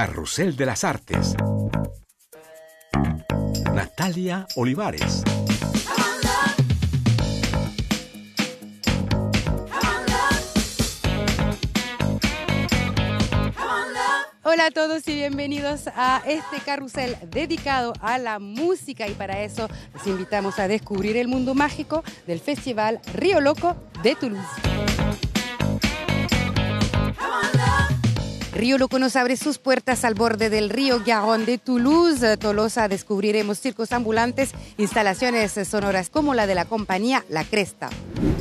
Carrusel de las Artes. Natalia Olivares. Hola a todos y bienvenidos a este carrusel dedicado a la música y para eso les invitamos a descubrir el mundo mágico del Festival Río Loco de Toulouse. Río Loco nos abre sus puertas al borde del río Garonne de Toulouse. Tolosa descubriremos circos ambulantes, instalaciones sonoras como la de la compañía La Cresta.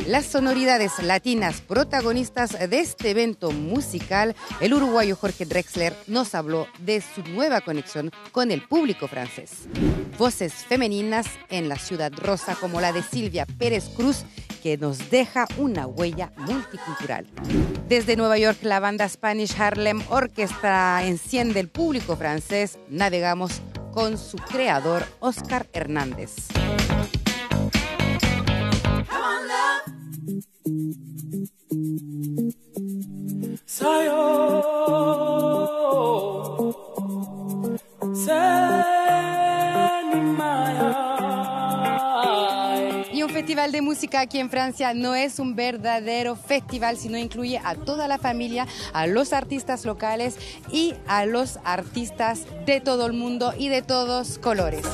Las sonoridades latinas protagonistas de este evento musical, el uruguayo Jorge Drexler nos habló de su nueva conexión con el público francés. Voces femeninas en la ciudad rosa como la de Silvia Pérez Cruz que nos deja una huella multicultural. Desde Nueva York, la banda Spanish Harlem Orchestra enciende el público francés. Navegamos con su creador, Oscar Hernández. Y un festival de música aquí en Francia no es un verdadero festival, sino incluye a toda la familia, a los artistas locales y a los artistas de todo el mundo y de todos colores.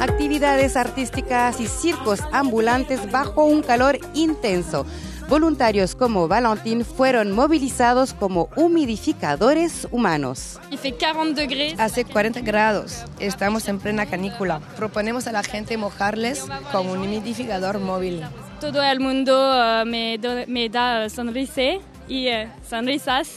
Actividades artísticas y circos ambulantes bajo un calor intenso. Voluntarios como Valentín fueron movilizados como humidificadores humanos. Hace 40 grados. Estamos en plena canícula. Proponemos a la gente mojarles con un humidificador móvil. Todo el mundo uh, me, do- me da sonrisa y eh, sonrisas.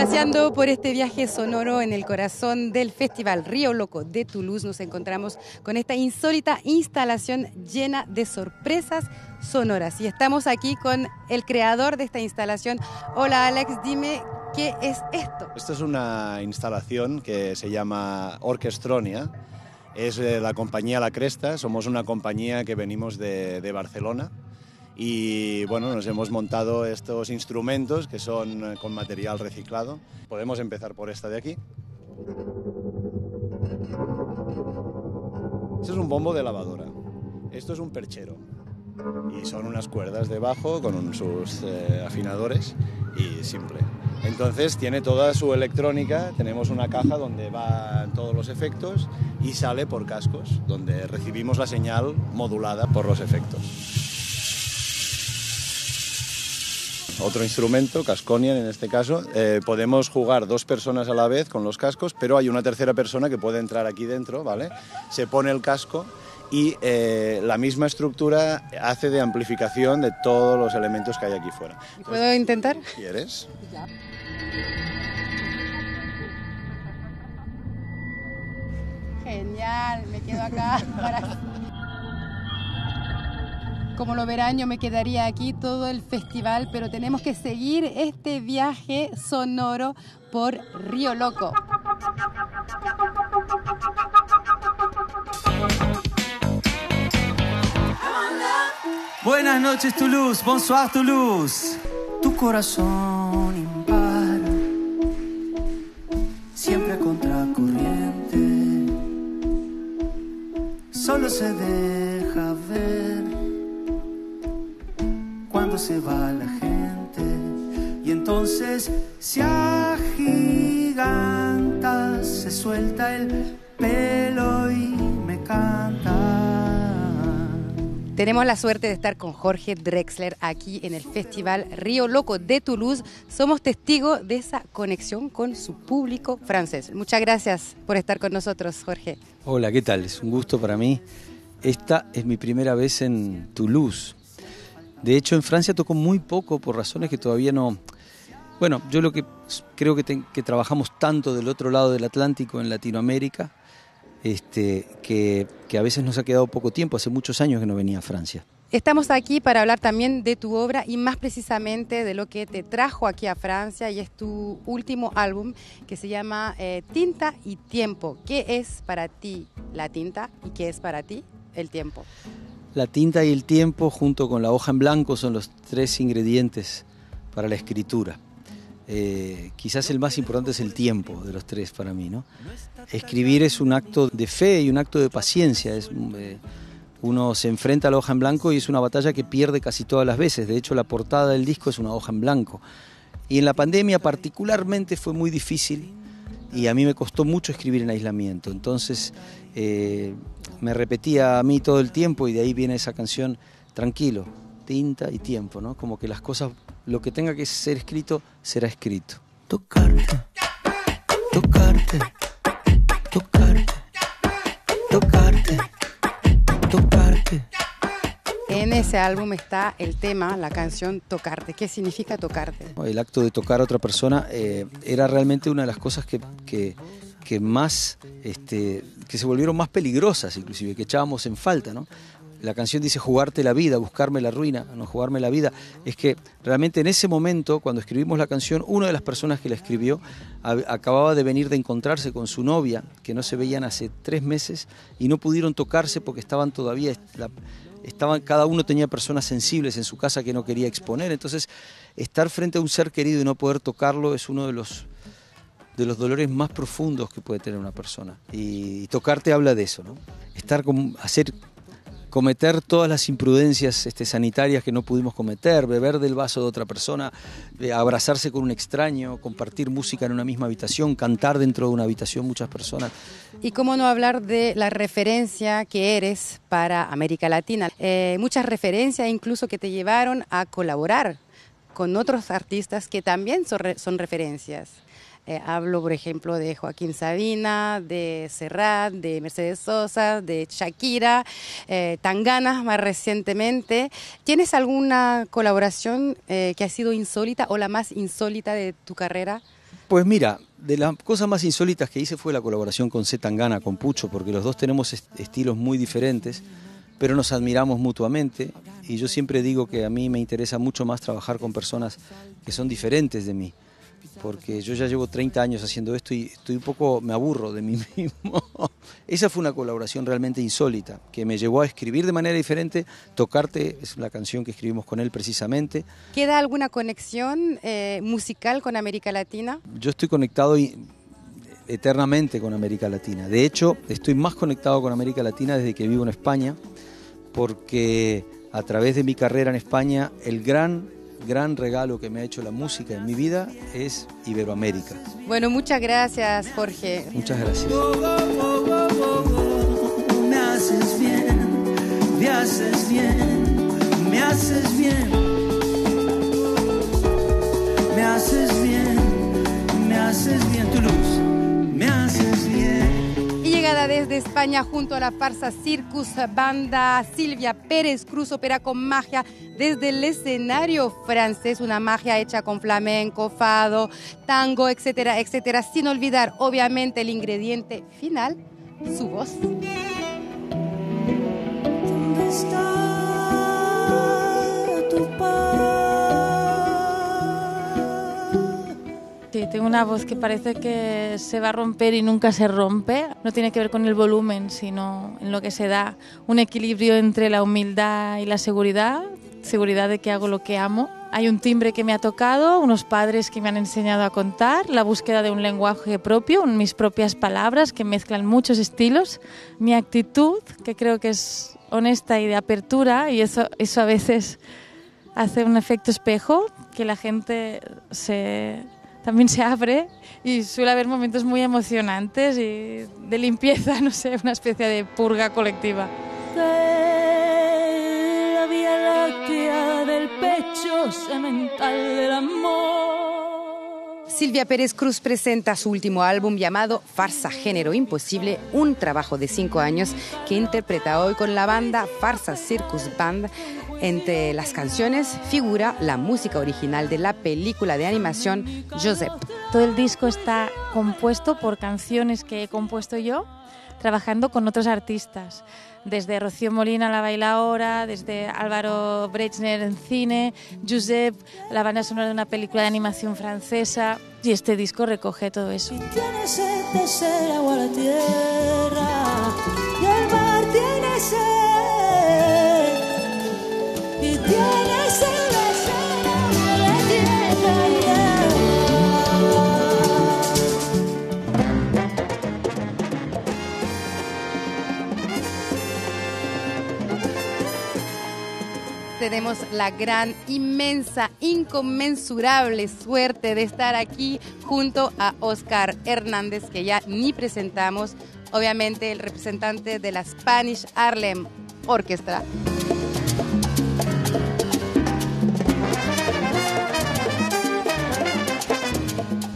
Paseando por este viaje sonoro en el corazón del Festival Río Loco de Toulouse, nos encontramos con esta insólita instalación llena de sorpresas sonoras. Y estamos aquí con el creador de esta instalación. Hola Alex, dime qué es esto. Esto es una instalación que se llama Orquestronia. Es eh, la compañía La Cresta. Somos una compañía que venimos de Barcelona. Y bueno, nos hemos montado estos instrumentos que son eh, con material reciclado. Podemos empezar por esta de aquí. Este es un bombo de lavadora. Esto es un perchero. Y son unas cuerdas debajo con sus eh, afinadores y simple. Entonces tiene toda su electrónica, tenemos una caja donde van todos los efectos y sale por cascos, donde recibimos la señal modulada por los efectos. Otro instrumento, Casconian en este caso, eh, podemos jugar dos personas a la vez con los cascos, pero hay una tercera persona que puede entrar aquí dentro, ¿vale? Se pone el casco y eh, la misma estructura hace de amplificación de todos los elementos que hay aquí fuera. ¿Puedo intentar? ¿Quieres? Genial, me quedo acá. para- Como lo verán, yo me quedaría aquí todo el festival, pero tenemos que seguir este viaje sonoro por Río Loco. Buenas noches Toulouse, bonsoir Toulouse. Tu corazón impar, siempre a contracorriente. Solo se deja cuando se va la gente. Y entonces se agiganta, se suelta el pelo y me canta. Tenemos la suerte de estar con Jorge Drexler aquí en el Festival Río Loco de Toulouse. Somos testigos de esa conexión con su público francés. Muchas gracias por estar con nosotros, Jorge. Hola, ¿qué tal? Es un gusto para mí. Esta es mi primera vez en Toulouse. De hecho, en Francia tocó muy poco por razones que todavía no... Bueno, yo lo que creo que, trabajamos tanto del otro lado del Atlántico, en Latinoamérica, este, que, que a veces nos ha quedado poco tiempo. Hace muchos años que no venía a Francia. Estamos aquí para hablar también de tu obra y más precisamente de lo que te trajo aquí a Francia y es tu último álbum que se llama eh, Tinta y Tiempo. ¿Qué es para ti la tinta y qué es para ti el tiempo? La tinta y el tiempo junto con la hoja en blanco son los tres ingredientes para la escritura. Eh, quizás el más importante es el tiempo de los tres para mí. ¿no? Escribir es un acto de fe y un acto de paciencia. Es, eh, uno se enfrenta a la hoja en blanco y es una batalla que pierde casi todas las veces. De hecho, la portada del disco es una hoja en blanco. Y en la pandemia particularmente fue muy difícil y a mí me costó mucho escribir en aislamiento. Entonces eh, me repetía a mí todo el tiempo y de ahí viene esa canción, tranquilo, tinta y tiempo, ¿no? Como que las cosas lo que tenga que ser escrito será escrito. Tocarte, tocarte, En ese álbum está el tema, la canción Tocarte. ¿Qué significa tocarte? El acto de tocar a otra persona eh, era realmente una de las cosas que, más, este, que se volvieron más peligrosas, inclusive, que echábamos en falta, ¿no? la canción dice jugarte la vida, buscarme la ruina, no jugarme la vida, es que realmente en ese momento, cuando escribimos la canción, una de las personas que la escribió acababa de venir de encontrarse con su novia, que no se veían hace tres meses, y no pudieron tocarse porque estaban todavía, estaban, cada uno tenía personas sensibles en su casa que no quería exponer, entonces estar frente a un ser querido y no poder tocarlo es uno de los de los dolores más profundos que puede tener una persona. Y, tocarte habla de eso, ¿no? Estar con, hacer cometer todas las imprudencias este, sanitarias que no pudimos cometer, beber del vaso de otra persona, abrazarse con un extraño, compartir música en una misma habitación, cantar dentro de una habitación muchas personas. Y cómo no hablar de la referencia que eres para América Latina. Eh, muchas referencias incluso que te llevaron a colaborar con otros artistas que también son referencias. Eh, hablo, por ejemplo, de Joaquín Sabina, de Serrat, de Mercedes Sosa, de Shakira, eh, Tangana más recientemente. ¿Tienes alguna colaboración eh, que ha sido insólita o la más insólita de tu carrera? Pues mira, de las cosas más insólitas que hice fue la colaboración con C. Tangana, con Pucho, porque los dos tenemos estilos muy diferentes, pero nos admiramos mutuamente. Y yo siempre digo que a mí me interesa mucho más trabajar con personas que son diferentes de mí porque yo ya llevo 30 años haciendo esto y estoy un poco, me aburro de mí mismo. Esa fue una colaboración realmente insólita, que me llevó a escribir de manera diferente. Tocarte es la canción que escribimos con él precisamente. ¿Queda alguna conexión eh, musical con América Latina? Yo estoy conectado eternamente con América Latina. De hecho, estoy más conectado con América Latina desde que vivo en España, porque a través de mi carrera en España, el gran gran regalo que me ha hecho la música en mi vida es Iberoamérica. Bueno, muchas gracias, Jorge. Muchas gracias. Me haces bien, me haces bien, me haces bien. Me haces bien, me haces bien tu luz, desde España junto a la farsa Circus Banda, Silvia Pérez Cruz opera con magia desde el escenario francés, una magia hecha con flamenco, fado, tango, etcétera, etcétera, sin olvidar obviamente el ingrediente final, su voz. ¿Dónde está tengo una voz que parece que se va a romper y nunca se rompe. No tiene que ver con el volumen, sino en lo que se da un equilibrio entre la humildad y la seguridad, seguridad de que hago lo que amo. Hay un timbre que me ha tocado, unos padres que me han enseñado a contar, la búsqueda de un lenguaje propio, mis propias palabras que mezclan muchos estilos, mi actitud, que creo que es honesta y de apertura, y eso, eso a veces hace un efecto espejo, que la gente se, también se abre y suele haber momentos muy emocionantes y de limpieza, no sé, una especie de purga colectiva del pecho semental del amor. Silvia Pérez Cruz presenta su último álbum llamado Farsa Género Imposible, un trabajo de cinco años que interpreta hoy con la banda Farsa Circus Band. Entre las canciones figura la música original de la película de animación Joseph. Todo el disco está compuesto por canciones que he compuesto yo, trabajando con otros artistas desde Rocío Molina, la bailaora, desde Álvaro Brechner en cine, Josep, la banda sonora de una película de animación francesa. Y este disco recoge todo eso. Y tienes sed agua la tierra, tenemos la gran, inmensa, inconmensurable suerte de estar aquí junto a Oscar Hernández, que ya ni presentamos, obviamente el representante de la Spanish Harlem Orchestra.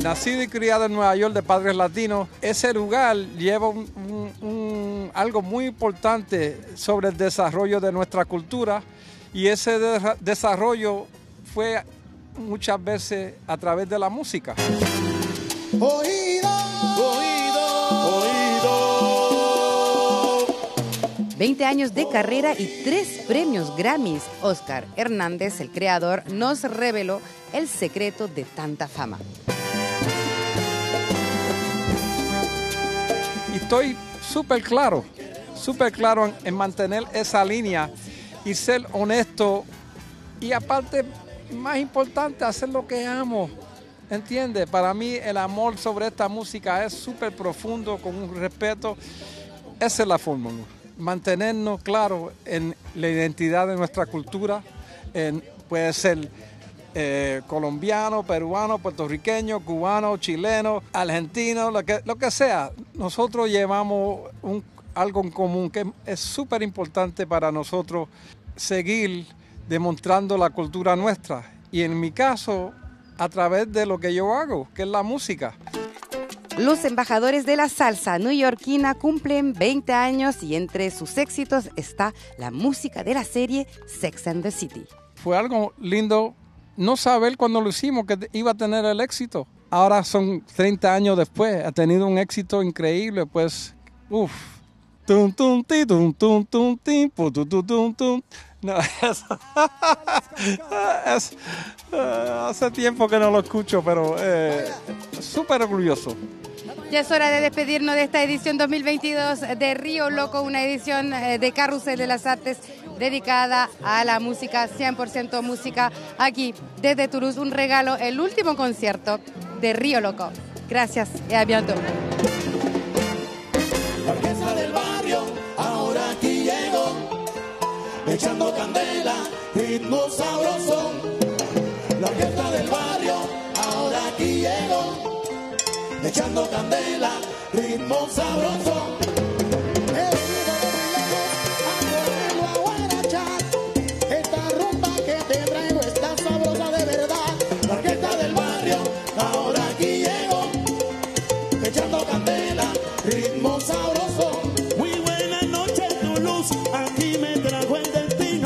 Nacido y criado en Nueva York de padres latinos, ese lugar lleva algo muy importante sobre el desarrollo de nuestra cultura y ese desarrollo fue muchas veces a través de la música. Oído, oído, oído. 20 años de carrera y tres premios Grammys. Oscar Hernández, el creador, nos reveló el secreto de tanta fama. estoy súper claro, súper claro en, mantener esa línea y ser honesto. Y aparte, más importante, hacer lo que amo. ¿Entiendes? Para mí el amor sobre esta música es súper profundo, con un respeto. Esa es la fórmula. Mantenernos claros en la identidad de nuestra cultura. Puede ser eh, colombiano, peruano, puertorriqueño, cubano, chileno, argentino, lo que, lo que sea. Nosotros llevamos un, algo en común que es súper importante para nosotros seguir demostrando la cultura nuestra. Y en mi caso, a través de lo que yo hago, que es la música. Los embajadores de la salsa neoyorquina cumplen 20 años y entre sus éxitos está la música de la serie Sex and the City. Fue algo lindo no saber cuando lo hicimos que iba a tener el éxito. Ahora son 30 años después, ha tenido un éxito increíble, pues, uff. Tum, tum, ti, tum, tum, tum, tum, tum. No, hace tiempo que no lo escucho, pero eh, súper orgulloso. Ya es hora de despedirnos de esta edición 2022 de Río Loco, una edición eh, de Carrusel de las Artes dedicada a la música, 100% música, aquí desde Toulouse, un regalo, el último concierto de Río Loco. Gracias y a. echando candela, ritmo sabroso. La orquesta del barrio, ahora aquí llego, echando candela, ritmo sabroso.